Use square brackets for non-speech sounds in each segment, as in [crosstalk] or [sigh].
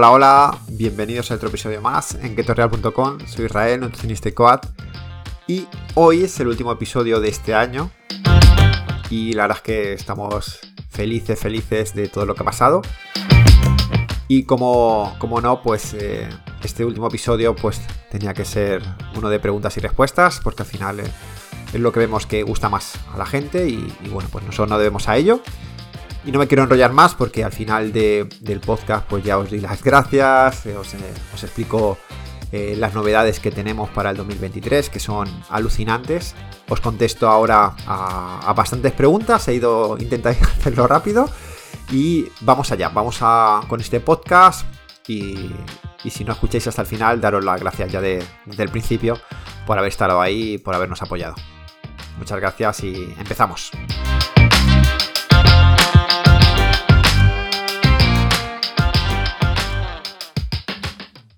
Hola, hola, bienvenidos a otro episodio más en ketorreal.com. Soy Israel, nutricionista y coat. Y hoy es el último episodio de este año. Y la verdad es que estamos felices, felices de todo lo que ha pasado. Y como, como no, pues eh, este último episodio pues tenía que ser uno de preguntas y respuestas, porque al final eh, es lo que vemos que gusta más a la gente y, y bueno, pues nosotros no debemos a ello. Y no me quiero enrollar más porque al final del podcast pues ya os di las gracias, eh, os, eh, os explico eh, las novedades que tenemos para el 2023 que son alucinantes. Os contesto ahora a, bastantes preguntas, he ido intentando [laughs] hacerlo rápido y vamos allá, vamos a, con este podcast y, y si no escucháis hasta el final, daros las gracias ya de, desde el principio por haber estado ahí y por habernos apoyado. Muchas gracias y empezamos.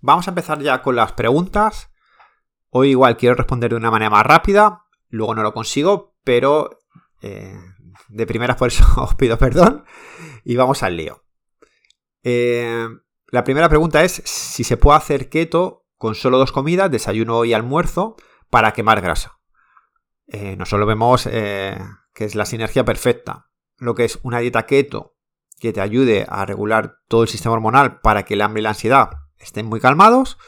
Vamos a empezar ya con las preguntas. Hoy igual quiero responder de una manera más rápida, luego no lo consigo, pero eh, de primeras por eso [laughs] os pido perdón y vamos al lío. Eh, la primera pregunta es si se puede hacer keto con solo dos comidas, desayuno y almuerzo, para quemar grasa. Eh, no solo vemos que es la sinergia perfecta, lo que es una dieta keto que te ayude a regular todo el sistema hormonal para que el hambre y la ansiedad estén muy calmados.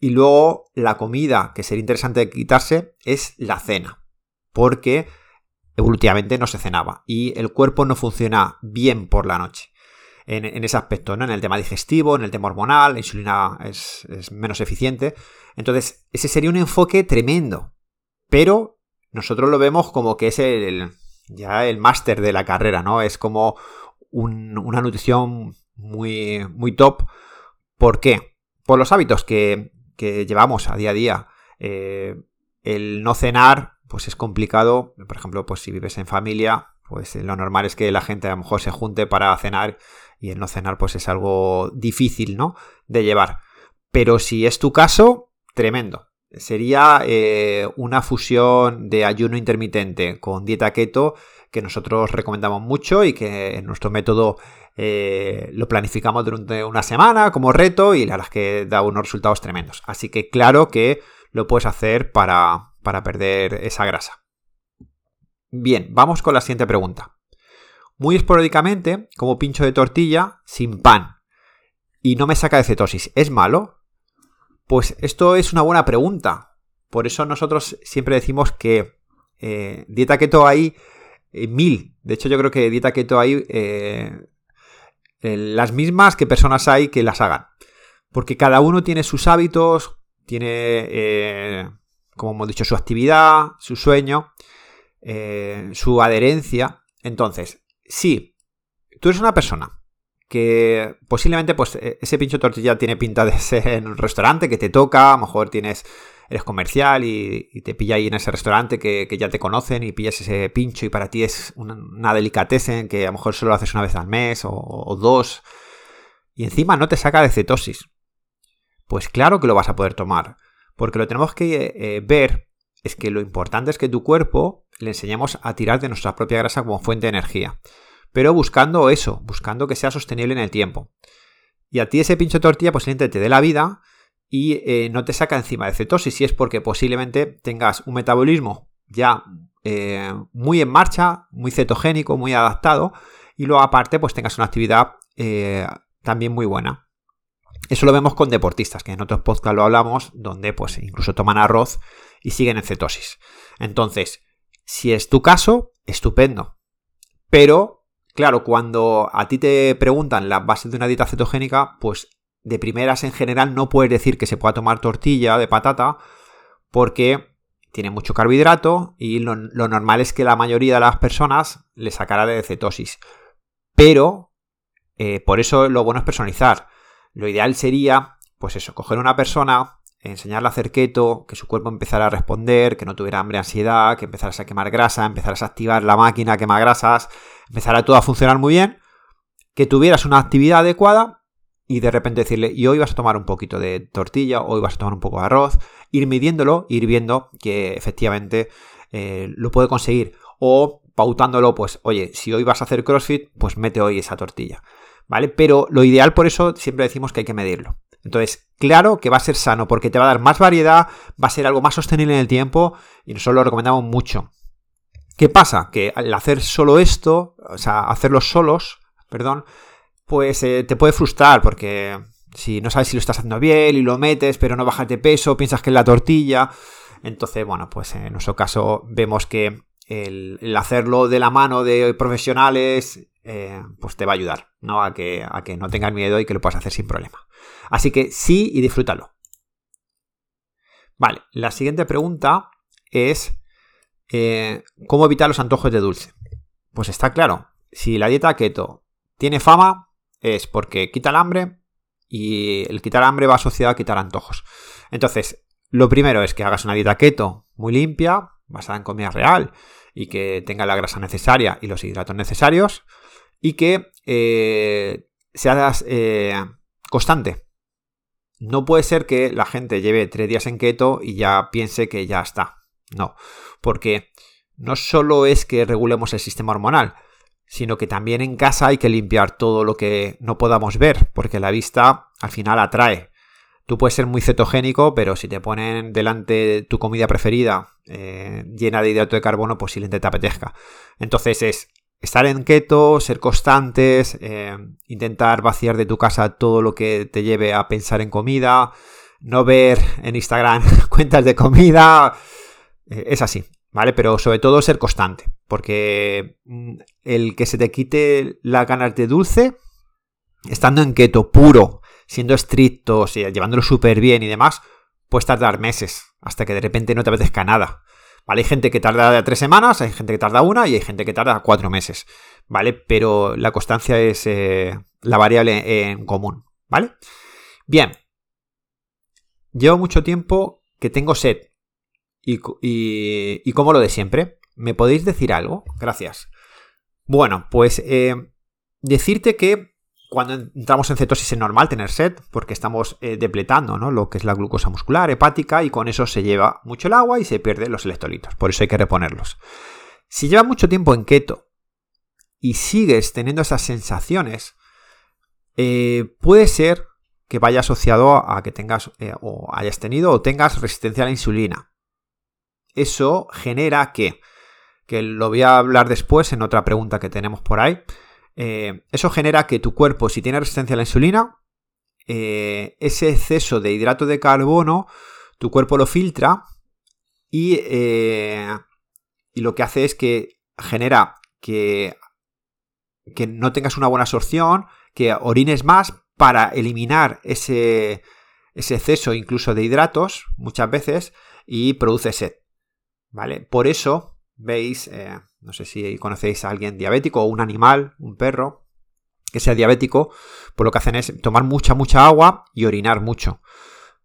Y luego la comida que sería interesante quitarse es la cena, porque evolutivamente no se cenaba y el cuerpo no funciona bien por la noche. En, ese aspecto, ¿no? En el tema digestivo, en el tema hormonal, la insulina es, menos eficiente. Entonces, ese sería un enfoque tremendo. Pero nosotros lo vemos como que es el, ya el máster de la carrera, ¿no? Es como una nutrición muy, muy top ¿Por qué? Por los hábitos que, llevamos a día a día. Eh, el no cenar, pues es complicado. Por ejemplo, pues si vives en familia, pues lo normal es que la gente a lo mejor se junte para cenar y el no cenar pues es algo difícil, ¿no? De llevar. Pero si es tu caso, tremendo. Sería eh, una fusión de ayuno intermitente con dieta keto que nosotros recomendamos mucho y que en nuestro método eh, lo planificamos durante una semana como reto y la verdad es que da unos resultados tremendos. Así que claro que lo puedes hacer para, para perder esa grasa. Bien, vamos con la siguiente pregunta. Muy esporádicamente, como pincho de tortilla sin pan y no me saca de cetosis, ¿es malo? Pues esto es una buena pregunta. Por eso nosotros siempre decimos que eh, dieta keto hay eh, mil. De hecho, yo creo que dieta keto hay eh, las mismas que personas hay que las hagan. Porque cada uno tiene sus hábitos, tiene, como hemos dicho, su actividad, su sueño, su adherencia. Entonces, si tú eres una persona que posiblemente pues e, ese pincho tortilla tiene pinta de [laughs] ser en un restaurante que te toca, a lo mejor tienes eres comercial y, te pilla ahí en ese restaurante que, ya te conocen y pillas ese pincho y para ti es una, una delicatessen que a lo mejor solo lo haces una vez al mes o, dos y encima no te saca de cetosis. Pues claro que lo vas a poder tomar, porque lo tenemos que eh, ver es que lo importante es que tu cuerpo le enseñemos a tirar de nuestra propia grasa como fuente de energía pero buscando eso, buscando que sea sostenible en el tiempo. Y a ti ese pincho de tortilla posiblemente te dé la vida y eh, no te saca encima de cetosis, si es porque posiblemente tengas un metabolismo ya eh, muy en marcha, muy cetogénico, muy adaptado, y luego aparte pues tengas una actividad eh, también muy buena. Eso lo vemos con deportistas, que en otros podcasts lo hablamos, donde pues incluso toman arroz y siguen en cetosis. Entonces, si es tu caso, estupendo. Pero Claro, cuando a ti te preguntan las bases de una dieta cetogénica, pues de primeras en general no puedes decir que se pueda tomar tortilla de patata porque tiene mucho carbohidrato y lo, normal es que la mayoría de las personas le sacara de cetosis. Pero, eh, por eso lo bueno es personalizar. Lo ideal sería, pues eso, coger una persona, enseñarle a hacer que su cuerpo empezara a responder, que no tuviera hambre, ansiedad, que empezaras a quemar grasa, empezaras a activar la máquina, quema grasas, empezara todo a funcionar muy bien, que tuvieras una actividad adecuada y de repente decirle, y hoy vas a tomar un poquito de tortilla, hoy vas a tomar un poco de arroz, ir midiéndolo, ir viendo que efectivamente eh, lo puede conseguir. O pautándolo, pues, oye, si hoy vas a hacer CrossFit, pues mete hoy esa tortilla. ¿vale? Pero lo ideal por eso siempre decimos que hay que medirlo. Entonces, claro que va a ser sano porque te va a dar más variedad, va a ser algo más sostenible en el tiempo y nosotros lo recomendamos mucho. ¿Qué pasa? Que al hacer solo esto, o sea, hacerlo solos, perdón, pues eh, te puede frustrar porque si no sabes si lo estás haciendo bien y lo metes, pero no bajas de peso, piensas que es la tortilla. Entonces, bueno, pues en nuestro caso vemos que el, hacerlo de la mano de profesionales, eh, pues te va a ayudar, ¿no? A que, a que no tengas miedo y que lo puedas hacer sin problema. Así que sí y disfrútalo. Vale, la siguiente pregunta es eh, ¿cómo evitar los antojos de dulce? Pues está claro, si la dieta keto tiene fama es porque quita el hambre y el quitar hambre va asociado a quitar antojos. Entonces, lo primero es que hagas una dieta keto muy limpia, basada en comida real y que tenga la grasa necesaria y los hidratos necesarios y que eh, seas eh, constante. No puede ser que la gente lleve tres días en keto y ya piense que ya está. No, porque no solo es que regulemos el sistema hormonal, sino que también en casa hay que limpiar todo lo que no podamos ver, porque la vista al final atrae. Tú puedes ser muy cetogénico, pero si te ponen delante tu comida preferida eh, llena de hidrato de carbono, posiblemente te apetezca. Entonces es estar en keto, ser constantes, eh, intentar vaciar de tu casa todo lo que te lleve a pensar en comida, no ver en Instagram [laughs] cuentas de comida, eh, es así, ¿vale? Pero sobre todo ser constante, porque mm, el que se te quite la ganas de dulce, estando en keto puro, siendo estricto, llevándolo súper bien y demás, puedes tardar meses hasta que de repente no te apetezca nada. ¿Vale? Hay gente que tarda tres semanas, hay gente que tarda una y hay gente que tarda cuatro meses. ¿Vale? Pero la constancia es eh, la variable en común. ¿Vale? Bien. Llevo mucho tiempo que tengo sed. Y, y, como lo de siempre. ¿Me podéis decir algo? Gracias. Bueno, pues eh, decirte que cuando entramos en cetosis es normal tener sed, porque estamos eh, depletando ¿no? lo que es la glucosa muscular, hepática, y con eso se lleva mucho el agua y se pierden los electrolitos. Por eso hay que reponerlos. Si llevas mucho tiempo en keto y sigues teniendo esas sensaciones, eh, puede ser que vaya asociado a que tengas eh, o hayas tenido o tengas resistencia a la insulina. Eso genera que, que lo voy a hablar después en otra pregunta que tenemos por ahí, eh, eso genera que tu cuerpo, si tiene resistencia a la insulina, eh, ese exceso de hidrato de carbono, tu cuerpo lo filtra y, eh, y lo que hace es que genera que, que no tengas una buena absorción, que orines más para eliminar ese, ese exceso incluso de hidratos muchas veces y produce sed. ¿Vale? Por eso veis, no sé si conocéis a alguien diabético o un animal, un perro, que sea diabético, pues lo que hacen es tomar mucha, mucha agua y orinar mucho.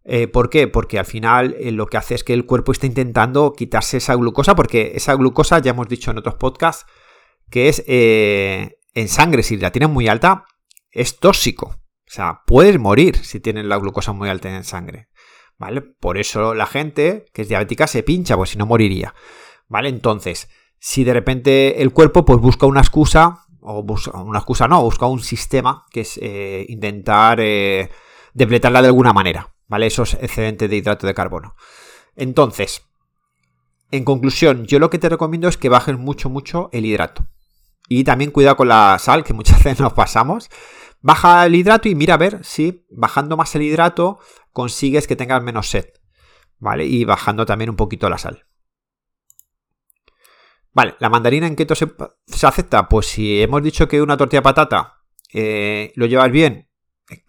Eh, ¿Por qué? Porque al final eh, lo que hace es que el cuerpo está intentando quitarse esa glucosa, porque esa glucosa, ya hemos dicho en otros podcasts, que es eh, en sangre, si la tienes muy alta, es tóxico. O sea, puedes morir si tienes la glucosa muy alta en sangre. ¿Vale? Por eso la gente que es diabética se pincha, pues si no moriría. ¿Vale? Entonces, si de repente el cuerpo pues busca una excusa, o busca una excusa no, busca un sistema que es eh, intentar eh, depletarla de alguna manera, ¿vale? Esos excedentes de hidrato de carbono. Entonces, en conclusión, yo lo que te recomiendo es que bajes mucho, mucho el hidrato. Y también cuidado con la sal, que muchas [laughs] veces nos pasamos. Baja el hidrato y mira a ver si bajando más el hidrato consigues que tengas menos sed. ¿Vale? Y bajando también un poquito la sal. Vale, ¿la mandarina en keto se, acepta? Pues si hemos dicho que una tortilla de patata eh, lo llevas bien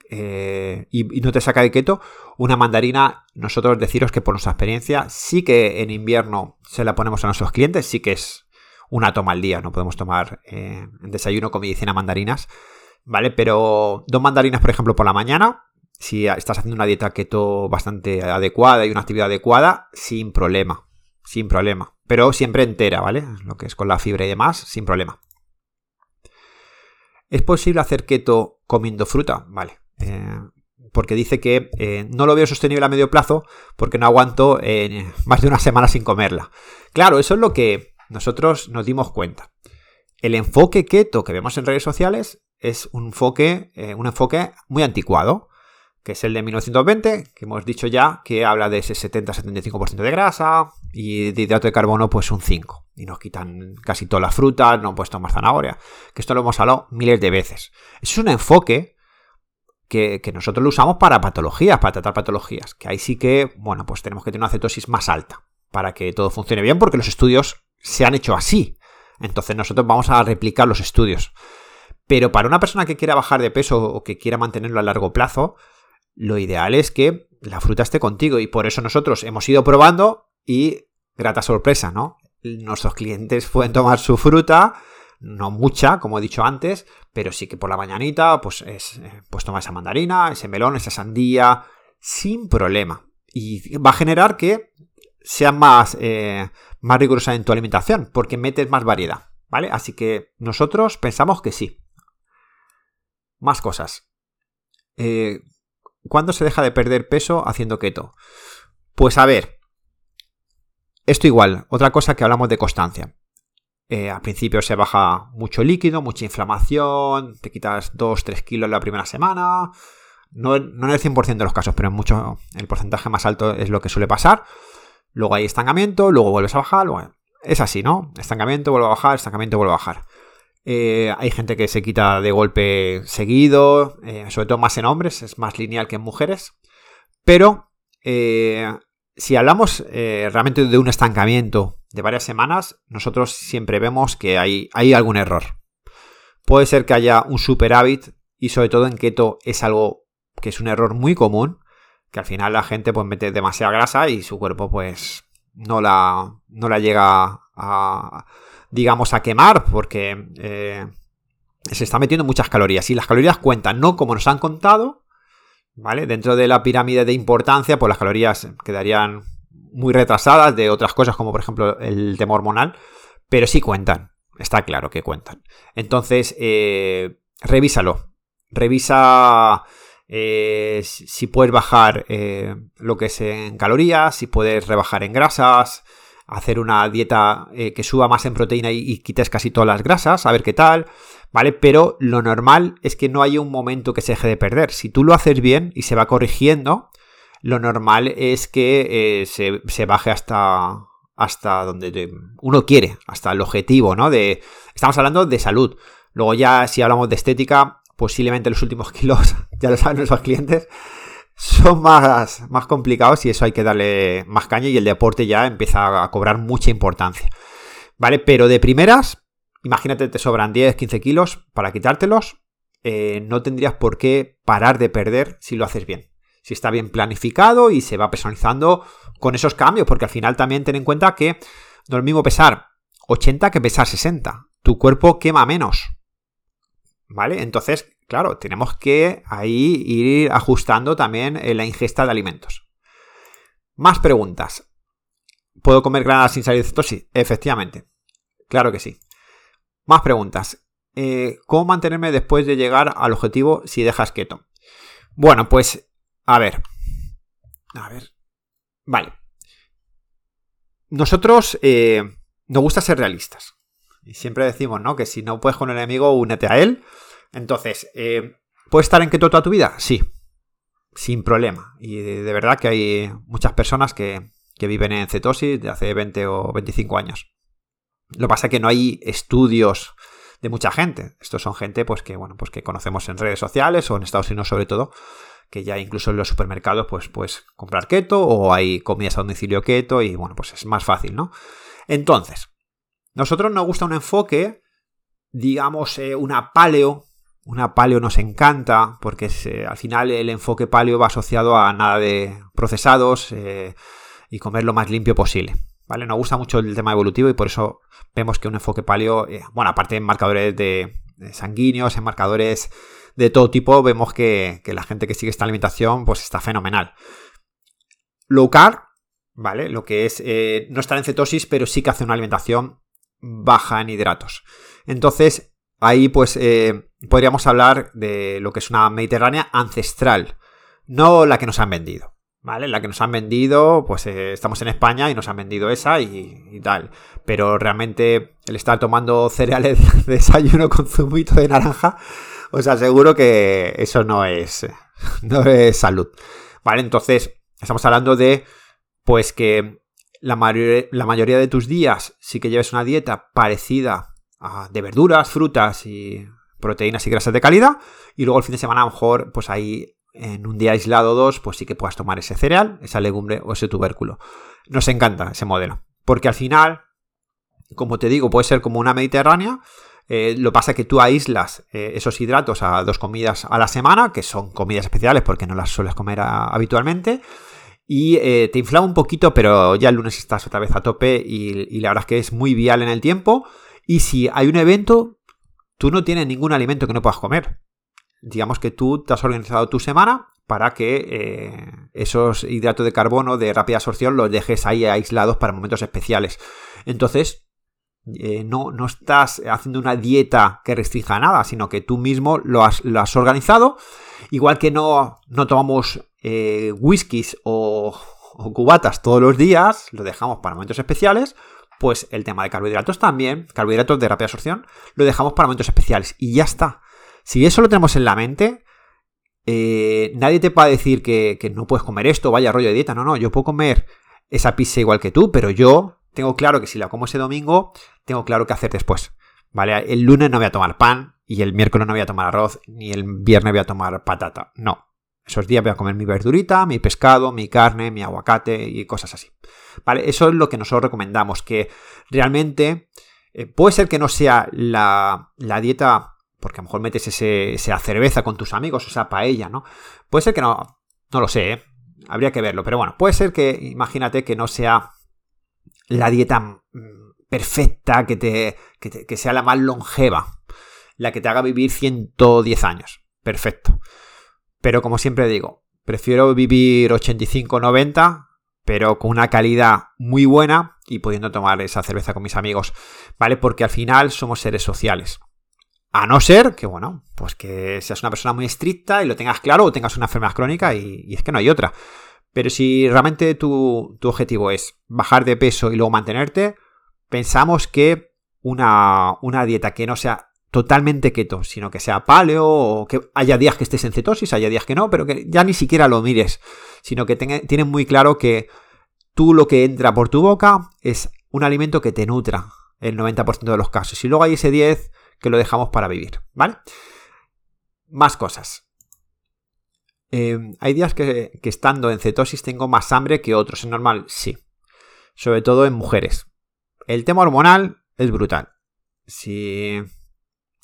eh, y, no te saca de keto, una mandarina, nosotros deciros que por nuestra experiencia, sí que en invierno se la ponemos a nuestros clientes, sí que es una toma al día, no podemos tomar eh, en desayuno con medicina mandarinas, ¿vale? Pero dos mandarinas, por ejemplo, por la mañana, si estás haciendo una dieta keto bastante adecuada y una actividad adecuada, sin problema, sin problema pero siempre entera, ¿vale? Lo que es con la fibra y demás, sin problema. ¿Es posible hacer keto comiendo fruta? Vale. Eh, porque dice que eh, no lo veo sostenible a medio plazo porque no aguanto eh, [laughs] más de una semana sin comerla. Claro, eso es lo que nosotros nos dimos cuenta. El enfoque keto que vemos en redes sociales es un enfoque, un enfoque muy anticuado, que es el de 1920, que hemos dicho ya que habla de ese 70-75% de grasa y de hidrato de carbono pues un 5. Y nos quitan casi todas las frutas, no han puesto más zanahoria. Que esto lo hemos hablado miles de veces. Es un enfoque que, que, nosotros lo usamos para patologías, para tratar patologías. Que ahí sí que, bueno, pues tenemos que tener una cetosis más alta para que todo funcione bien, porque los estudios se han hecho así. Entonces nosotros vamos a replicar los estudios. Pero para una persona que quiera bajar de peso o que quiera mantenerlo a largo plazo, lo ideal es que la fruta esté contigo. Y por eso nosotros hemos ido probando y grata sorpresa, ¿no? Nuestros clientes pueden tomar su fruta, no mucha, como he dicho antes, pero sí que por la mañanita, pues, es, eh, pues toma esa mandarina, ese melón, esa sandía, sin problema. Y va a generar que sea más, eh, más rigurosa en tu alimentación, porque metes más variedad, ¿vale? Así que nosotros pensamos que sí. Más cosas. Eh, ¿Cuándo se deja de perder peso haciendo keto? Pues a ver, esto igual, otra cosa que hablamos de constancia. Eh, al principio se baja mucho líquido, mucha inflamación, te quitas 2-3 kilos la primera semana. No, no, en el 100% de los casos, pero en mucho, el porcentaje más alto es lo que suele pasar. Luego hay estancamiento, luego vuelves a bajar. es así, ¿no? Estancamiento, vuelve a bajar, estancamiento, vuelve a bajar. Eh, hay gente que se quita de golpe seguido, eh, sobre todo más en hombres, es más lineal que en mujeres. Pero si hablamos realmente de un estancamiento de varias semanas, nosotros siempre vemos que hay, hay algún error. Puede ser que haya un superávit y sobre todo en keto es algo que es un error muy común, que al final la gente pues mete demasiada grasa y su cuerpo pues no la, no la llega a, digamos, a quemar porque eh, se está metiendo muchas calorías y las calorías cuentan, no como nos han contado, ¿vale? Dentro de la pirámide de importancia, pues las calorías quedarían muy retrasadas de otras cosas como por ejemplo el tema hormonal, pero sí cuentan, está claro que cuentan. Entonces, eh, revísalo, revisa... Eh, si puedes bajar lo que es en calorías, si puedes rebajar en grasas, hacer una dieta eh, que suba más en proteína y, quites casi todas las grasas, a ver qué tal, ¿vale? Pero lo normal es que no haya un momento que se deje de perder. Si tú lo haces bien y se va corrigiendo, lo normal es que eh, se, baje hasta, hasta donde uno quiere, hasta el objetivo, ¿no? De, estamos hablando de salud. Luego ya si hablamos de estética, posiblemente los últimos [laughs] kilos, ya lo saben nuestros clientes, son más, más complicados y eso hay que darle más caña y el deporte ya empieza a cobrar mucha importancia. ¿Vale? Pero de primeras, imagínate te sobran 10, 15 kilos para quitártelos, eh, no tendrías por qué parar de perder si lo haces bien. Si está bien planificado y se va personalizando con esos cambios, porque al final también ten en cuenta que no es lo mismo pesar 80 que pesar 60. Tu cuerpo quema menos. ¿Vale? Entonces, claro, tenemos que ahí ir ajustando también eh, la ingesta de alimentos. Más preguntas. ¿Puedo comer granadas sin salir de cetosis? Efectivamente. Claro que sí. Más preguntas. Eh, ¿Cómo mantenerme después de llegar al objetivo si dejas keto? Bueno, pues, a ver. A ver. Vale. Nosotros eh, nos gusta ser realistas. Y siempre decimos, ¿no? Que si no puedes con el enemigo, únete a él. Entonces, eh, ¿puedes estar en keto toda tu vida? Sí, sin problema. Y de, verdad que hay muchas personas que, viven en cetosis de hace 20 o 25 años. Lo que pasa es que no hay estudios de mucha gente. Estos son gente pues que, bueno, pues que conocemos en redes sociales o en Estados Unidos sobre todo, que ya incluso en los supermercados pues puedes comprar keto o hay comidas a domicilio keto y bueno, pues es más fácil, ¿no? Entonces, nosotros nos gusta un enfoque, digamos, eh, una paleo una paleo nos encanta porque eh, al final el enfoque paleo va asociado a nada de procesados eh, y comer lo más limpio posible. ¿Vale? Nos gusta mucho el tema evolutivo y por eso vemos que un enfoque paleo, eh, bueno, aparte en marcadores de, sanguíneos, en marcadores de todo tipo, vemos que, la gente que sigue esta alimentación pues está fenomenal. Low carb, ¿vale? Lo que es no estar en cetosis, pero sí que hace una alimentación baja en hidratos. Entonces, ahí pues eh, podríamos hablar de lo que es una Mediterránea ancestral, no la que nos han vendido. ¿Vale? La que nos han vendido, pues eh, estamos en España y nos han vendido esa y, tal. Pero realmente el estar tomando cereales [laughs] de desayuno con zumito de naranja, os aseguro que eso no es, [laughs] no es salud. Vale, entonces estamos hablando de, pues que la, la mayoría de tus días sí que lleves una dieta parecida a de verduras, frutas y proteínas y grasas de calidad. Y luego el fin de semana a lo mejor, pues ahí en un día aislado o dos, pues sí que puedas tomar ese cereal, esa legumbre o ese tubérculo. Nos encanta ese modelo. Porque al final, como te digo, puede ser como una mediterránea. Eh, lo pasa que tú aíslas eh, esos hidratos a dos comidas a la semana, que son comidas especiales porque no las sueles comer habitualmente. Y eh, te inflama un poquito, pero ya el lunes estás otra vez a tope y, y la verdad es que es muy vial en el tiempo. Y si hay un evento, tú no tienes ningún alimento que no puedas comer. Digamos que tú te has organizado tu semana para que eh, esos hidratos de carbono de rápida absorción los dejes ahí aislados para momentos especiales. Entonces, eh, no, no, estás haciendo una dieta que restrinja nada, sino que tú mismo lo has, organizado. Igual que no, no tomamos eh, whiskies o, o cubatas todos los días, lo dejamos para momentos especiales, pues el tema de carbohidratos también, carbohidratos de rápida absorción, lo dejamos para momentos especiales y ya está. Si eso lo tenemos en la mente, eh, nadie te va a decir que, no puedes comer esto, vaya rollo de dieta. No, no, yo puedo comer esa pizza igual que tú, pero yo tengo claro que si la como ese domingo, tengo claro qué hacer después. ¿Vale? El lunes no voy a tomar pan y el miércoles no voy a tomar arroz, ni el viernes voy a tomar patata. No. Esos días voy a comer mi verdurita, mi pescado, mi carne, mi aguacate y cosas así. ¿Vale? Eso es lo que nosotros recomendamos, que realmente eh, puede ser que no sea la, dieta, porque a lo mejor metes esa cerveza con tus amigos, o esa paella, ¿no? Puede ser que no, no lo sé, ¿eh? habría que verlo, pero bueno, puede ser que, imagínate que no sea la dieta mm, perfecta, que, te, que, que sea la más longeva, la que te haga vivir 110 años. Perfecto. Pero como siempre digo, prefiero vivir 85-90 pero con una calidad muy buena y pudiendo tomar esa cerveza con mis amigos, ¿vale? Porque al final somos seres sociales. A no ser que, bueno, pues que seas una persona muy estricta y lo tengas claro o tengas una enfermedad crónica y, es que no hay otra. Pero si realmente tu, objetivo es bajar de peso y luego mantenerte, pensamos que una, una dieta que no sea totalmente keto, sino que sea paleo o que haya días que estés en cetosis, haya días que no, pero que ya ni siquiera lo mires, sino que tienes muy claro que tú lo que entra por tu boca es un alimento que te nutra el 90% de los casos y luego hay ese 10 que lo dejamos para vivir, ¿vale? Más cosas. Em, hay días que, estando en cetosis tengo más hambre que otros, ¿es normal? Sí. Sobre todo en mujeres. El tema hormonal es brutal. Si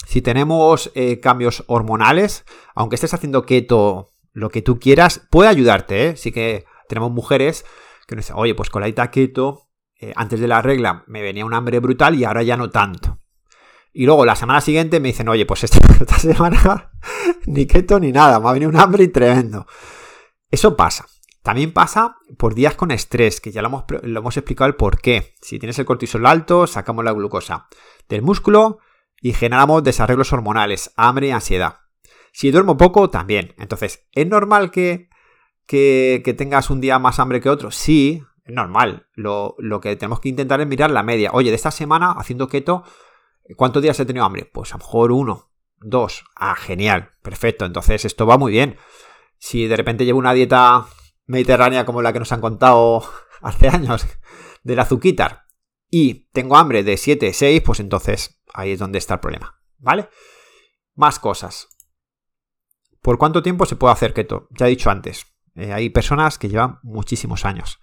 si tenemos eh, cambios hormonales, aunque estés haciendo keto, lo que tú quieras, puede ayudarte, ¿eh? Sí que tenemos mujeres que nos dicen, oye, pues con la dieta keto, eh, antes de la regla me venía un hambre brutal y ahora ya no tanto. Y luego la semana siguiente me dicen, oye, pues [laughs] esta, semana ni keto ni nada, me ha venido un hambre tremendo. Eso pasa. También pasa por días con estrés, que ya lo hemos, lo hemos explicado el por qué. Si tienes el cortisol alto, sacamos la glucosa del músculo, y generamos desarreglos hormonales, hambre y ansiedad. Si duermo poco, también. Entonces, ¿es normal que, que, tengas un día más hambre que otro? Sí, es normal. Lo, que tenemos que intentar es mirar la media. Oye, de esta semana, haciendo keto, ¿cuántos días he tenido hambre? Pues a lo mejor uno, dos. Ah, genial, perfecto. Entonces, esto va muy bien. Si de repente llevo una dieta mediterránea como la que nos han contado [laughs] hace años, del azuquitar, y tengo hambre de 7, 6, pues entonces Ahí es donde está el problema, ¿vale? Más cosas. ¿Por cuánto tiempo se puede hacer keto? Ya he dicho antes, eh, hay personas que llevan muchísimos años,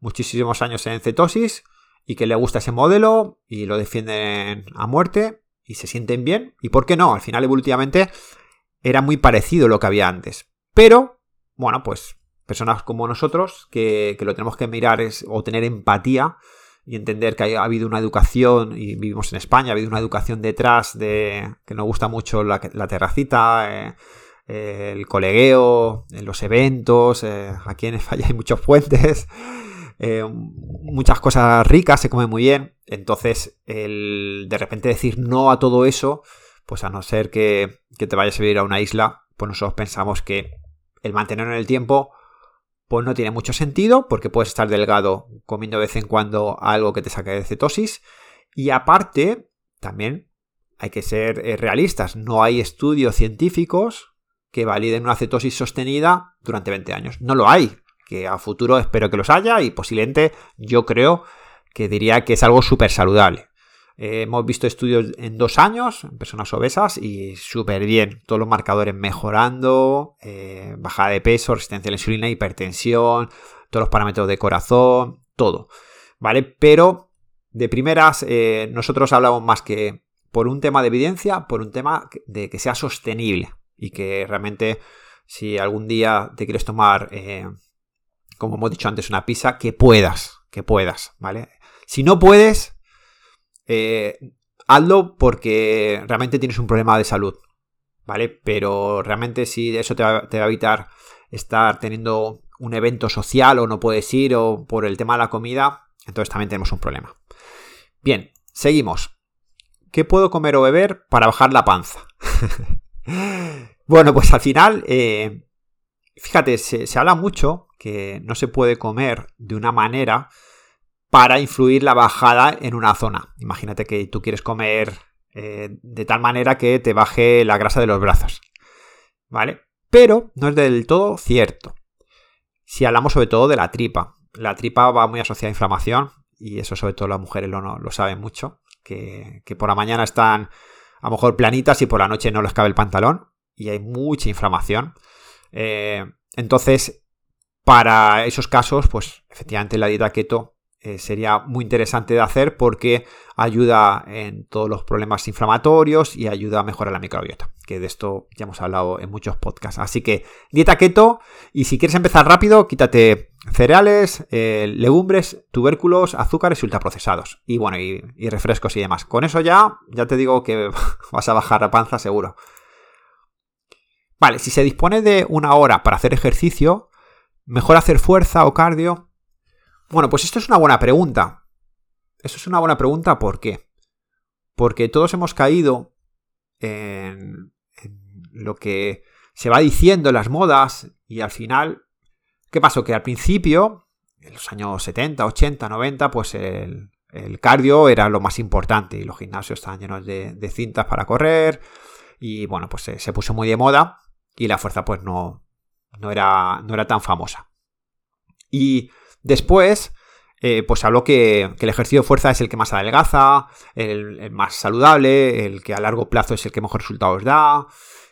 muchísimos años en cetosis y que le gusta ese modelo y lo defienden a muerte y se sienten bien. ¿Y por qué no? Al final evolutivamente era muy parecido lo que había antes. Pero, bueno, pues personas como nosotros que, que lo tenemos que mirar es, o tener empatía y entender que ha habido una educación, y vivimos en España, ha habido una educación detrás de que nos gusta mucho la, terracita, eh, el colegueo, los eventos, eh, aquí en España hay muchos puentes, eh, muchas cosas ricas, se come muy bien, entonces el de repente decir no a todo eso, pues a no ser que, que te vayas a vivir a una isla, pues nosotros pensamos que el mantenerlo en el tiempo pues no tiene mucho sentido porque puedes estar delgado comiendo de vez en cuando algo que te saque de cetosis. Y aparte, también hay que ser eh, realistas. No hay estudios científicos que validen una cetosis sostenida durante 20 años. No lo hay. Que a futuro espero que los haya y posiblemente yo creo que diría que es algo súper saludable. Eh, hemos visto estudios en dos años en personas obesas y súper bien. Todos los marcadores mejorando, eh, bajada de peso, resistencia a la insulina, hipertensión, todos los parámetros de corazón, todo. ¿Vale? Pero de primeras, eh, nosotros hablamos más que por un tema de evidencia, por un tema de que sea sostenible y que realmente si algún día te quieres tomar, como hemos dicho antes, una pizza, que puedas, que puedas, ¿vale? Si no puedes, eh, hazlo porque realmente tienes un problema de salud, ¿vale? Pero realmente si eso te va, a evitar estar teniendo un evento social o no puedes ir o por el tema de la comida, entonces también tenemos un problema. Bien, seguimos. ¿Qué puedo comer o beber para bajar la panza? [laughs] bueno, pues al final, eh, fíjate, se, habla mucho que no se puede comer de una manera para influir la bajada en una zona. Imagínate que tú quieres comer eh, de tal manera que te baje la grasa de los brazos. ¿Vale? Pero no es del todo cierto. Si hablamos sobre todo de la tripa. La tripa va muy asociada a inflamación y eso sobre todo las mujeres lo, lo saben mucho. Que, por la mañana están a lo mejor planitas y por la noche no les cabe el pantalón y hay mucha inflamación. Eh, entonces, para esos casos, pues efectivamente la dieta keto eh, sería muy interesante de hacer porque ayuda en todos los problemas inflamatorios y ayuda a mejorar la microbiota, que de esto ya hemos hablado en muchos podcasts. Así que dieta keto y si quieres empezar rápido, quítate cereales, eh, legumbres, tubérculos, azúcares y ultraprocesados. Y bueno, y, refrescos y demás. Con eso ya, ya te digo que [laughs] vas a bajar la panza seguro. Vale, si se dispone de una hora para hacer ejercicio, mejor hacer fuerza o cardio bueno, pues esto es una buena pregunta. Eso es una buena pregunta, ¿por qué? Porque todos hemos caído en, lo que se va diciendo en las modas y al final, ¿qué pasó? Que al principio, en los años 70, 80, 90, pues el, cardio era lo más importante y los gimnasios estaban llenos de, cintas para correr y bueno, pues se, puso muy de moda y la fuerza pues no, no, era, no era tan famosa. Y Después, eh, pues habló que, el ejercicio de fuerza es el que más adelgaza, el, más saludable, el que a largo plazo es el que mejor resultados da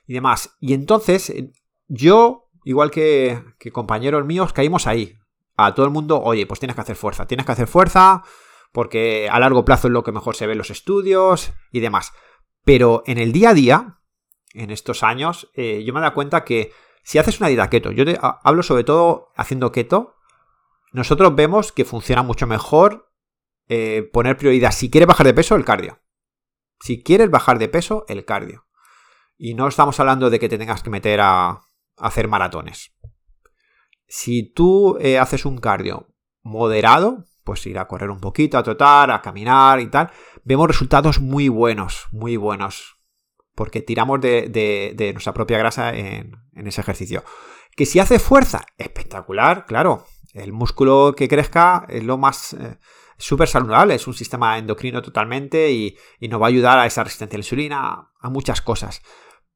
y demás. Y entonces, eh, yo, igual que, compañeros míos, caímos ahí. A todo el mundo, oye, pues tienes que hacer fuerza, tienes que hacer fuerza porque a largo plazo es lo que mejor se ve en los estudios y demás. Pero en el día a día, en estos años, eh, yo me he dado cuenta que si haces una dieta keto, yo te hablo sobre todo haciendo keto, nosotros vemos que funciona mucho mejor eh, poner prioridad. Si quieres bajar de peso, el cardio. Si quieres bajar de peso, el cardio. Y no estamos hablando de que te tengas que meter a, hacer maratones. Si tú eh, haces un cardio moderado, pues ir a correr un poquito, a trotar, a caminar y tal, vemos resultados muy buenos, muy buenos. Porque tiramos de, nuestra propia grasa en, ese ejercicio. Que si hace fuerza, espectacular, claro. El músculo que crezca es lo más eh, súper saludable, es un sistema endocrino totalmente y, nos va a ayudar a esa resistencia a la insulina, a muchas cosas.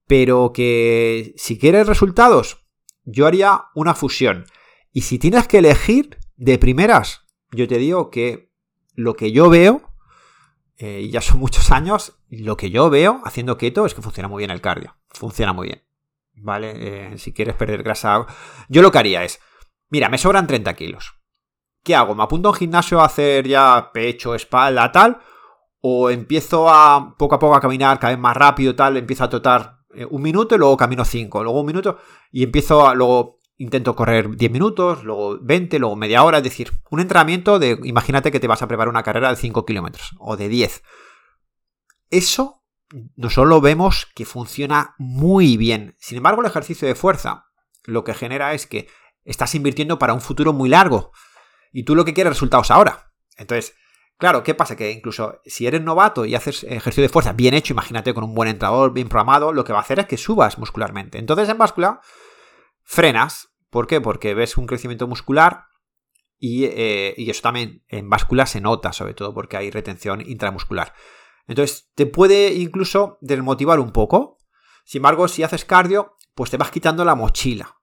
Pero que si quieres resultados, yo haría una fusión. Y si tienes que elegir de primeras, yo te digo que lo que yo veo, eh, y ya son [laughs] muchos años, lo que yo veo haciendo keto es que funciona muy bien el cardio. Funciona muy bien. ¿Vale? Eh, si quieres perder grasa, yo lo que haría es Mira, me sobran 30 kilos. ¿Qué hago? ¿Me apunto a un gimnasio a hacer ya pecho, espalda, tal? ¿O empiezo a poco a poco a caminar cada vez más rápido, tal? Empiezo a trotar eh, un minuto y luego camino 5, luego un minuto y empiezo a, luego intento correr 10 minutos, luego 20, luego media hora, es decir, un entrenamiento de, imagínate que te vas a preparar una carrera de 5 kilómetros o de 10. Eso nosotros lo vemos que funciona muy bien. Sin embargo, el ejercicio de fuerza lo que genera es que estás invirtiendo para un futuro muy largo. Y tú lo que quieres resultados ahora. Entonces, claro, ¿qué pasa? Que incluso si eres novato y haces ejercicio de fuerza bien hecho, imagínate con un buen entrenador, bien programado, lo que va a hacer es que subas muscularmente. Entonces en báscula frenas. ¿Por qué? Porque ves un crecimiento muscular y, eh, y eso también en báscula se nota, sobre todo porque hay retención intramuscular. Entonces te puede incluso desmotivar un poco. Sin embargo, si haces cardio, pues te vas quitando la mochila.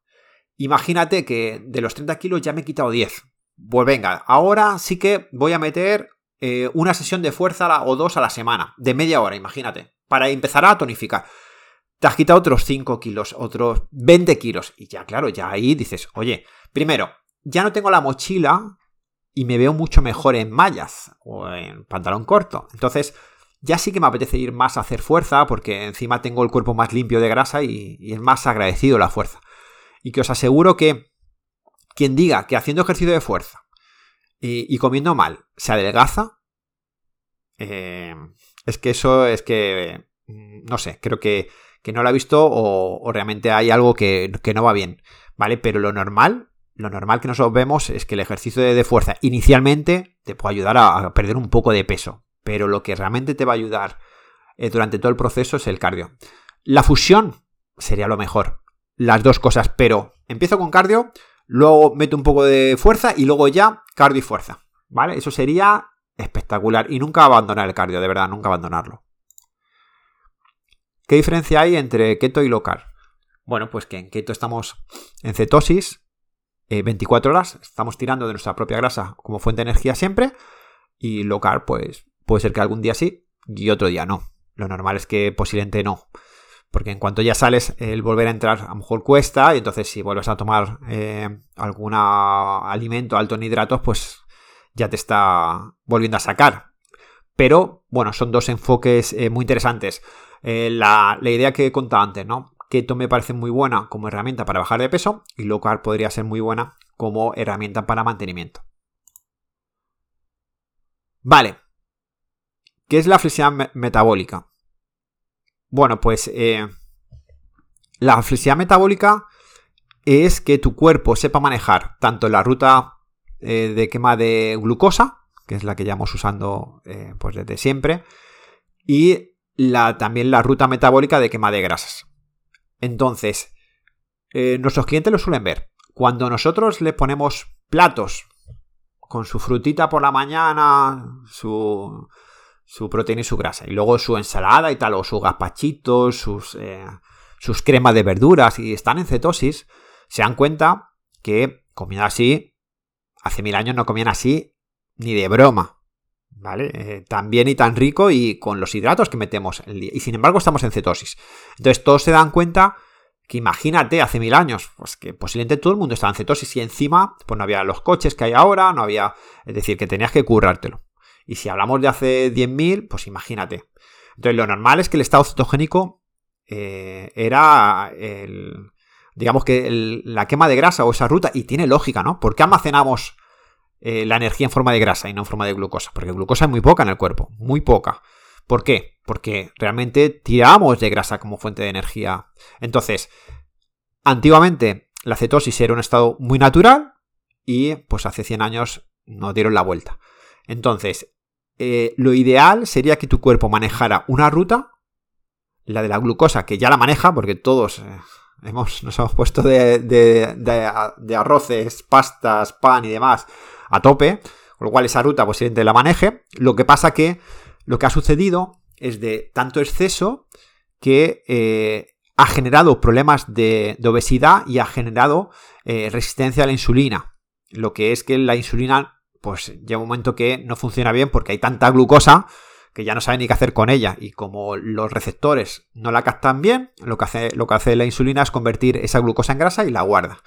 Imagínate que de los 30 kilos ya me he quitado 10. Pues venga, ahora sí que voy a meter eh, una sesión de fuerza o dos a la semana, de media hora, imagínate, para empezar a tonificar. Te has quitado otros 5 kilos, otros 20 kilos. Y ya, claro, ya ahí dices, oye, primero, ya no tengo la mochila y me veo mucho mejor en mallas o en pantalón corto. Entonces, ya sí que me apetece ir más a hacer fuerza porque encima tengo el cuerpo más limpio de grasa y, es más agradecido la fuerza. Y que os aseguro que quien diga que haciendo ejercicio de fuerza y, comiendo mal se adelgaza, eh, es que eso es que, mm, no sé, creo que, no lo ha visto o, realmente hay algo que, que, no va bien, ¿vale? Pero lo normal, lo normal que nosotros vemos es que el ejercicio de, fuerza inicialmente te puede ayudar a perder un poco de peso, pero lo que realmente te va a ayudar eh, durante todo el proceso es el cardio. La fusión sería lo mejor, las dos cosas, pero empiezo con cardio, luego meto un poco de fuerza y luego ya cardio y fuerza, ¿vale? Eso sería espectacular y nunca abandonar el cardio, de verdad, nunca abandonarlo. ¿Qué diferencia hay entre keto y low? Bueno, pues que en keto estamos en cetosis 24 eh, horas, estamos tirando de nuestra propia grasa como fuente de energía siempre y low carb pues Puede ser que algún día sí y otro día no. Lo normal es que posiblemente no. Porque en cuanto ya sales, el volver a entrar a lo mejor cuesta. Y entonces si vuelves a tomar eh, algún alimento alto en hidratos, pues ya te está volviendo a sacar. Pero bueno, son dos enfoques eh, muy interesantes. Eh, la, idea que he contado antes, ¿no? Keto me parece muy buena como herramienta para bajar de peso y low carb podría ser muy buena como herramienta para mantenimiento. Vale, ¿Qué es la flexibilidad metabólica? Bueno, pues eh, la flexibilidad metabólica es que tu cuerpo sepa manejar tanto la ruta eh, de quema de glucosa, que es la que llevamos usando eh, pues desde siempre, y la, también la ruta metabólica de quema de grasas. Entonces, nuestros clientes lo suelen ver. Cuando nosotros les ponemos platos con su frutita por la mañana, su, su proteína y su grasa. Y luego su ensalada y tal, o sus gazpachitos, sus, eh, sus cremas de verduras y están en cetosis, se dan cuenta que comiendo así, hace mil años no comían así ni de broma. ¿Vale? Eh, tan bien y tan rico y con los hidratos que metemos. Y sin embargo estamos en cetosis. Entonces todos se dan cuenta que imagínate hace mil años, pues que posiblemente todo el mundo estaba en cetosis y encima pues no había los coches que hay ahora, no había, es decir, que tenías que currártelo. Y si hablamos de hace 10.000, pues imagínate. Entonces, lo normal es que el estado cetogénico eh, era el, digamos que la quema de grasa o esa ruta, y tiene lógica, ¿no? ¿Por qué almacenamos eh, la energía en forma de grasa y no en forma de glucosa? Porque glucosa es muy poca en el cuerpo, muy poca. ¿Por qué? Porque realmente tiramos de grasa como fuente de energía. Entonces, antiguamente la cetosis era un estado muy natural y pues hace 100 años nos dieron la vuelta. Entonces, eh, lo ideal sería que tu cuerpo manejara una ruta, la de la glucosa, que ya la maneja, porque todos eh, hemos, nos hemos puesto de, de, arroces, pastas, pan y demás a tope, con lo cual esa ruta posiblemente la maneje. Lo que pasa que lo que ha sucedido es de tanto exceso que eh, ha generado problemas de, obesidad y ha generado resistencia a la insulina. Lo que es que la insulina pues llega un momento que no funciona bien porque hay tanta glucosa que ya no sabe ni qué hacer con ella. Y como los receptores no la captan bien, lo que hace, lo que hace la insulina es convertir esa glucosa en grasa y la guarda.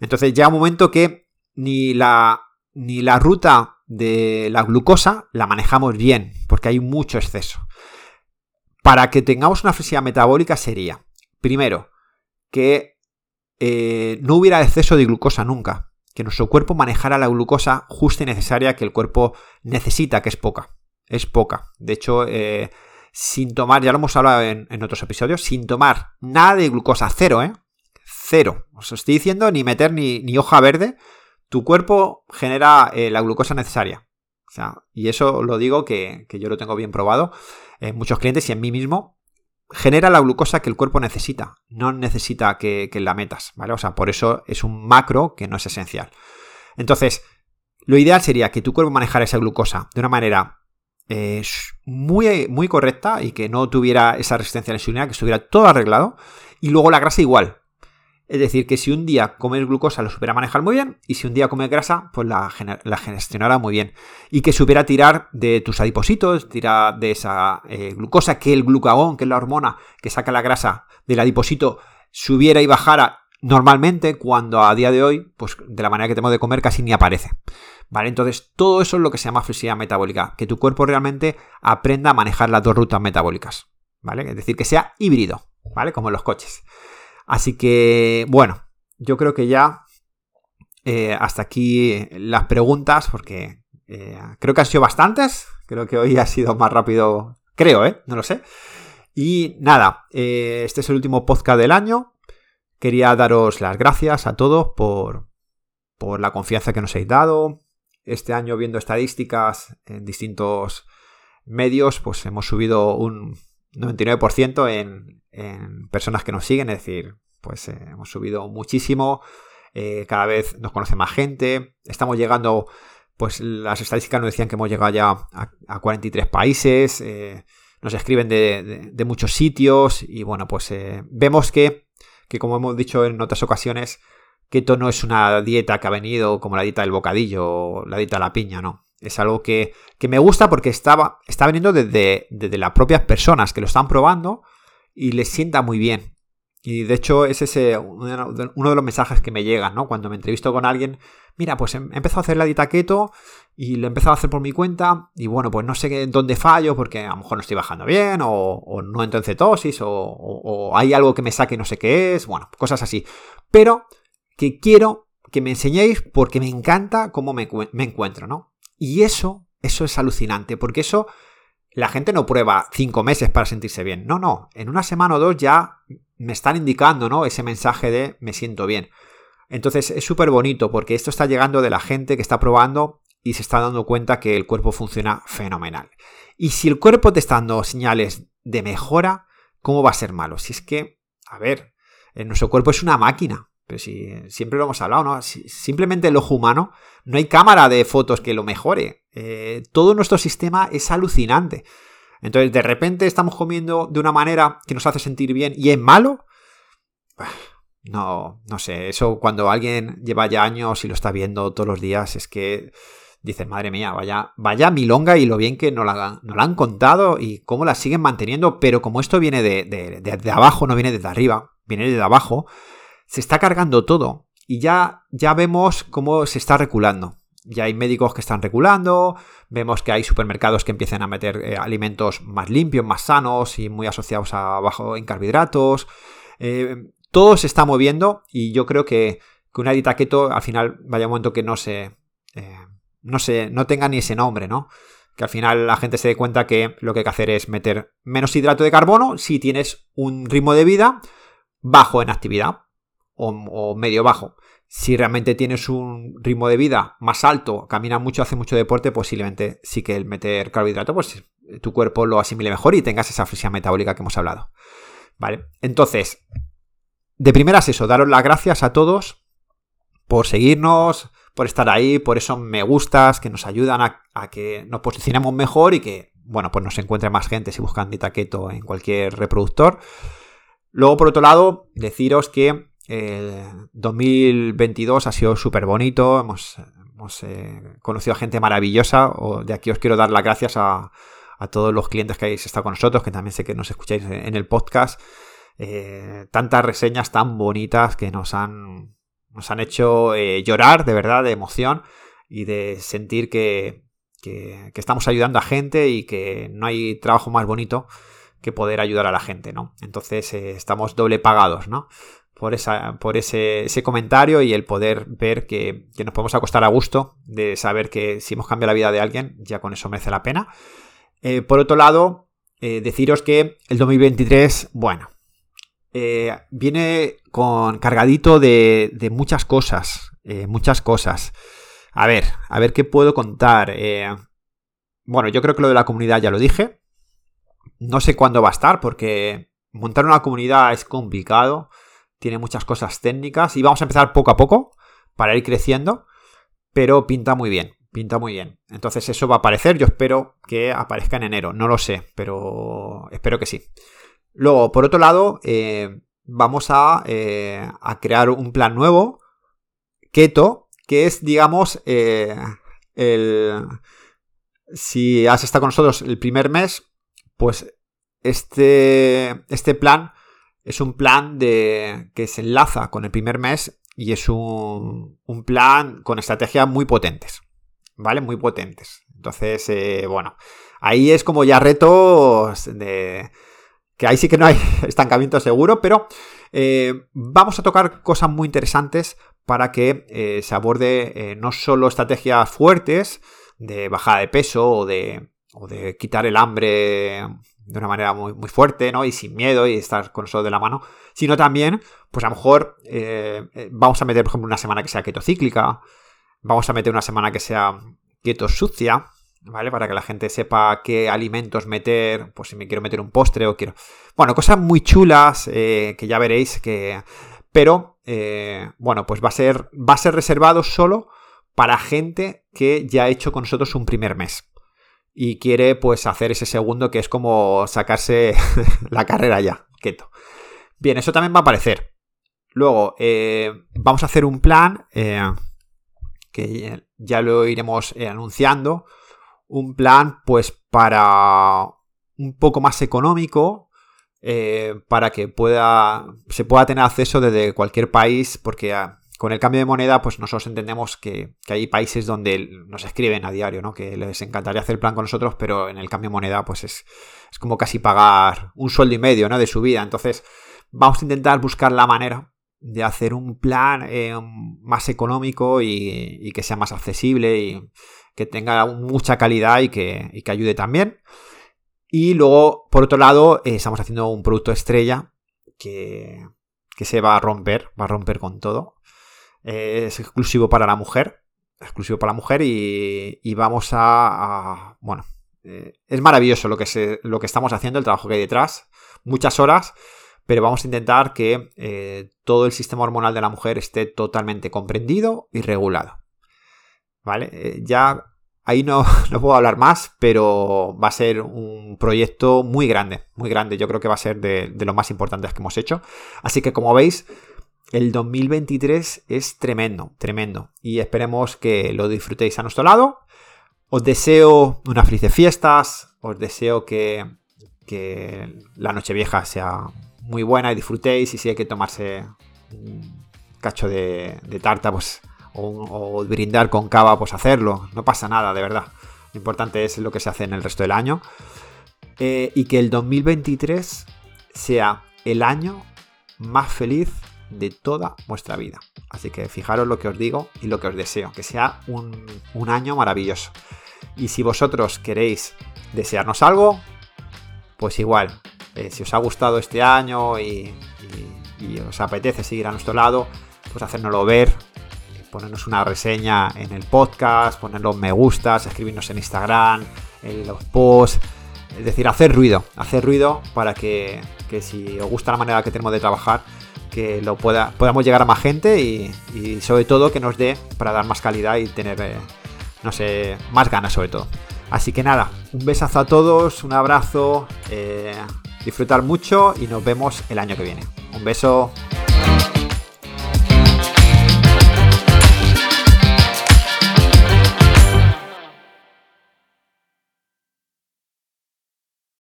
Entonces llega un momento que ni la, ni la ruta de la glucosa la manejamos bien, porque hay mucho exceso. Para que tengamos una flexibilidad metabólica sería, primero, que eh, no hubiera exceso de glucosa nunca que nuestro cuerpo manejara la glucosa justa y necesaria que el cuerpo necesita, que es poca. Es poca. De hecho, eh, sin tomar, ya lo hemos hablado en, otros episodios, sin tomar nada de glucosa, cero, ¿eh? Cero. Os estoy diciendo ni meter ni, hoja verde, tu cuerpo genera eh, la glucosa necesaria. O sea, y eso lo digo que, yo lo tengo bien probado en muchos clientes y en mí mismo genera la glucosa que el cuerpo necesita, no necesita que, la metas, ¿vale? O sea, por eso es un macro que no es esencial. Entonces, lo ideal sería que tu cuerpo manejara esa glucosa de una manera muy, muy correcta y que no tuviera esa resistencia a la insulina, que estuviera todo arreglado. Y luego la grasa igual. Es decir, que si un día comes glucosa lo supiera manejar muy bien y si un día comes grasa, pues la, la gestionará muy bien. Y que supiera tirar de tus adipositos, tirar de esa eh, glucosa, que el glucagón, que es la hormona que saca la grasa del adiposito, subiera y bajara normalmente cuando a día de hoy, pues de la manera que tenemos de comer casi ni aparece. ¿Vale? Entonces, todo eso es lo que se llama flexibilidad metabólica, que tu cuerpo realmente aprenda a manejar las dos rutas metabólicas, ¿vale? Es decir, que sea híbrido, ¿vale? Como en los coches. Así que, bueno, yo creo que ya eh, hasta aquí las preguntas, porque eh, creo que han sido bastantes, creo que hoy ha sido más rápido, creo, ¿eh? No lo sé. Y nada, eh, este es el último podcast del año. Quería daros las gracias a todos por, por la confianza que nos habéis dado. Este año, viendo estadísticas en distintos medios, pues hemos subido un 99% en, en, personas que nos siguen. Es decir, pues eh, hemos subido muchísimo. Eh, cada vez nos conoce más gente. Estamos llegando, pues las estadísticas nos decían que hemos llegado ya a, 43 países. Eh, nos escriben de, de, muchos sitios. Y bueno, pues vemos que que como hemos dicho en otras ocasiones, keto no es una dieta que ha venido como la dieta del bocadillo o la dieta de la piña, no. Es algo que, me gusta porque estaba, está veniendo desde, las propias personas que lo están probando y les sienta muy bien. Y de hecho es ese uno de los mensajes que me llegan, ¿no? Cuando me entrevisto con alguien, mira, pues he empezado a hacer la dieta keto y lo he empezado a hacer por mi cuenta y bueno, pues no sé dónde fallo porque a lo mejor no estoy bajando bien o, no entro en cetosis o, hay algo que me saque no sé qué es, bueno, cosas así. Pero que quiero que me enseñéis porque me encanta cómo me, me encuentro, ¿no? Y eso, eso es alucinante porque eso la gente no prueba cinco meses para sentirse bien. No, no. En una semana o dos ya me están indicando, ¿no? Ese mensaje de me siento bien. Entonces es súper bonito porque esto está llegando de la gente que está probando y se está dando cuenta que el cuerpo funciona fenomenal. Y si el cuerpo te está dando señales de mejora, ¿cómo va a ser malo? Si es que, a ver, nuestro cuerpo es una máquina. Pero si siempre lo hemos hablado, ¿no? simplemente el ojo humano, no hay cámara de fotos que lo mejore. Eh, todo nuestro sistema es alucinante. Entonces, de repente estamos comiendo de una manera que nos hace sentir bien y es malo. No, no sé. Eso cuando alguien lleva ya años y lo está viendo todos los días, es que dices, madre mía, vaya, vaya milonga y lo bien que nos la, han contado y cómo la siguen manteniendo. Pero como esto viene de, de abajo, no viene desde arriba, viene de abajo se está cargando todo y ya, ya vemos cómo se está reculando. Ya hay médicos que están reculando, vemos que hay supermercados que empiezan a meter eh, alimentos más limpios, más sanos y muy asociados a bajo en carbohidratos. Eh, todo se está moviendo y yo creo que, que, una dieta keto al final vaya un momento que no se, eh, no se, no tenga ni ese nombre, ¿no? Que al final la gente se dé cuenta que lo que hay que hacer es meter menos hidrato de carbono si tienes un ritmo de vida bajo en actividad o, medio bajo. Si realmente tienes un ritmo de vida más alto, caminas mucho, hace mucho deporte, posiblemente sí que el meter carbohidrato, pues tu cuerpo lo asimile mejor y tengas esa flexibilidad metabólica que hemos hablado. ¿Vale? Entonces, de primeras eso, daros las gracias a todos por seguirnos, por estar ahí, por esos me gustas que nos ayudan a, a, que nos posicionemos mejor y que, bueno, pues nos encuentre más gente si buscan dieta keto en cualquier reproductor. Luego, por otro lado, deciros que el 2022 ha sido súper bonito, hemos, eh, conocido a gente maravillosa. de aquí os quiero dar las gracias a, todos los clientes que habéis estado con nosotros, que también sé que nos escucháis en el podcast. Eh, tantas reseñas tan bonitas que nos han, nos han hecho eh, llorar de verdad, de emoción y de sentir que, que, estamos ayudando a gente y que no hay trabajo más bonito que poder ayudar a la gente, ¿no? Entonces estamos doble pagados, ¿no? Por, esa, por ese, comentario y el poder ver que, nos podemos acostar a gusto de saber que si hemos cambiado la vida de alguien, ya con eso merece la pena. Eh, por otro lado, eh, deciros que el 2023, bueno, eh, viene con cargadito de, de muchas cosas, muchas cosas. A ver, a ver qué puedo contar. bueno, yo creo que lo de la comunidad ya lo dije. No sé cuándo va a estar porque montar una comunidad es complicado tiene muchas cosas técnicas y vamos a empezar poco a poco para ir creciendo, pero pinta muy bien. Pinta muy bien. Entonces eso va a aparecer. Yo espero que aparezca en enero. No lo sé, pero espero que sí. Luego, por otro lado, eh, vamos a, eh, a, crear un plan nuevo, Keto, que es, digamos, eh, el... Si has estado con nosotros el primer mes, pues este, este plan es un plan de, que se enlaza con el primer mes y es un, un plan con estrategias muy potentes. ¿vale? Muy potentes. Entonces, eh, bueno, ahí es como ya retos de... que ahí sí que no hay [laughs] estancamiento seguro, pero eh, vamos a tocar cosas muy interesantes para que eh, se aborde no solo estrategias fuertes de bajada de peso o de, o de quitar el hambre de una manera muy, muy, fuerte, ¿no? Y sin miedo y estar con eso de la mano, sino también, pues a lo mejor vamos a meter, por ejemplo, una semana que sea ketocíclica, Vamos a meter una semana que sea quieto sucia, ¿vale? Para que la gente sepa qué alimentos meter, pues si me quiero meter un postre o quiero... Bueno, cosas muy chulas eh, que ya veréis que... Pero, eh, bueno, pues va a, ser, va a ser reservado solo para gente que ya ha hecho con nosotros un primer mes. Y quiere pues hacer ese segundo que es como sacarse [laughs] la carrera ya, keto. Bien, eso también va a aparecer. Luego, eh, vamos a hacer un plan que ya lo iremos eh, anunciando, un plan pues para un poco más económico, eh, para que pueda, se pueda tener acceso desde cualquier país, porque ah, con el cambio de moneda, pues nosotros entendemos que, hay países donde nos escriben a diario, ¿no? Que les encantaría hacer plan con nosotros, pero en el cambio de moneda, pues es, es como casi pagar un sueldo y medio, ¿no? De su vida. Entonces, vamos a intentar buscar la manera de hacer un plan eh, más económico y, que sea más accesible y que tenga mucha calidad y que, ayude también. Y luego, por otro lado, eh, estamos haciendo un producto estrella que, se va a romper, va a romper con todo. Eh, es exclusivo para la mujer, exclusivo para la mujer y, vamos a, bueno, es maravilloso lo que, lo que estamos haciendo, el trabajo que hay detrás, muchas horas pero vamos a intentar que eh, todo el sistema hormonal de la mujer esté totalmente comprendido y regulado. ¿Vale? Eh, ya ahí no, [laughs] no, puedo hablar más, pero va a ser un proyecto muy grande, muy grande. Yo creo que va a ser de, de los más importantes que hemos hecho. Así que como veis, el 2023 es tremendo, tremendo. Y esperemos que lo disfrutéis a nuestro lado. Os deseo unas felices fiestas. Os deseo que, la noche vieja sea muy buena y disfrutéis. Y si hay que tomarse un cacho de, tarta, pues, o, brindar con cava, pues hacerlo. No pasa nada, de verdad. Lo importante es lo que se hace en el resto del año. Eh, y que el 2023 sea el año más feliz de toda vuestra vida. Así que fijaros lo que os digo y lo que os deseo, que sea un, un año maravilloso. Y si vosotros queréis desearnos algo, pues igual, eh, si os ha gustado este año y, os apetece seguir a nuestro lado, pues hacérnoslo ver, ponernos una reseña en el podcast, ponerlo me gustas, escribirnos en Instagram, en los posts, es decir, hacer ruido, hacer ruido para que, si os gusta la manera que tenemos de trabajar, que lo pueda, podamos llegar a más gente y, sobre todo que nos dé para dar más calidad y tener, eh, no sé, más ganas sobre todo. Así que nada, un besazo a todos, un abrazo. Eh, disfrutar mucho y nos vemos el año que viene. Un beso.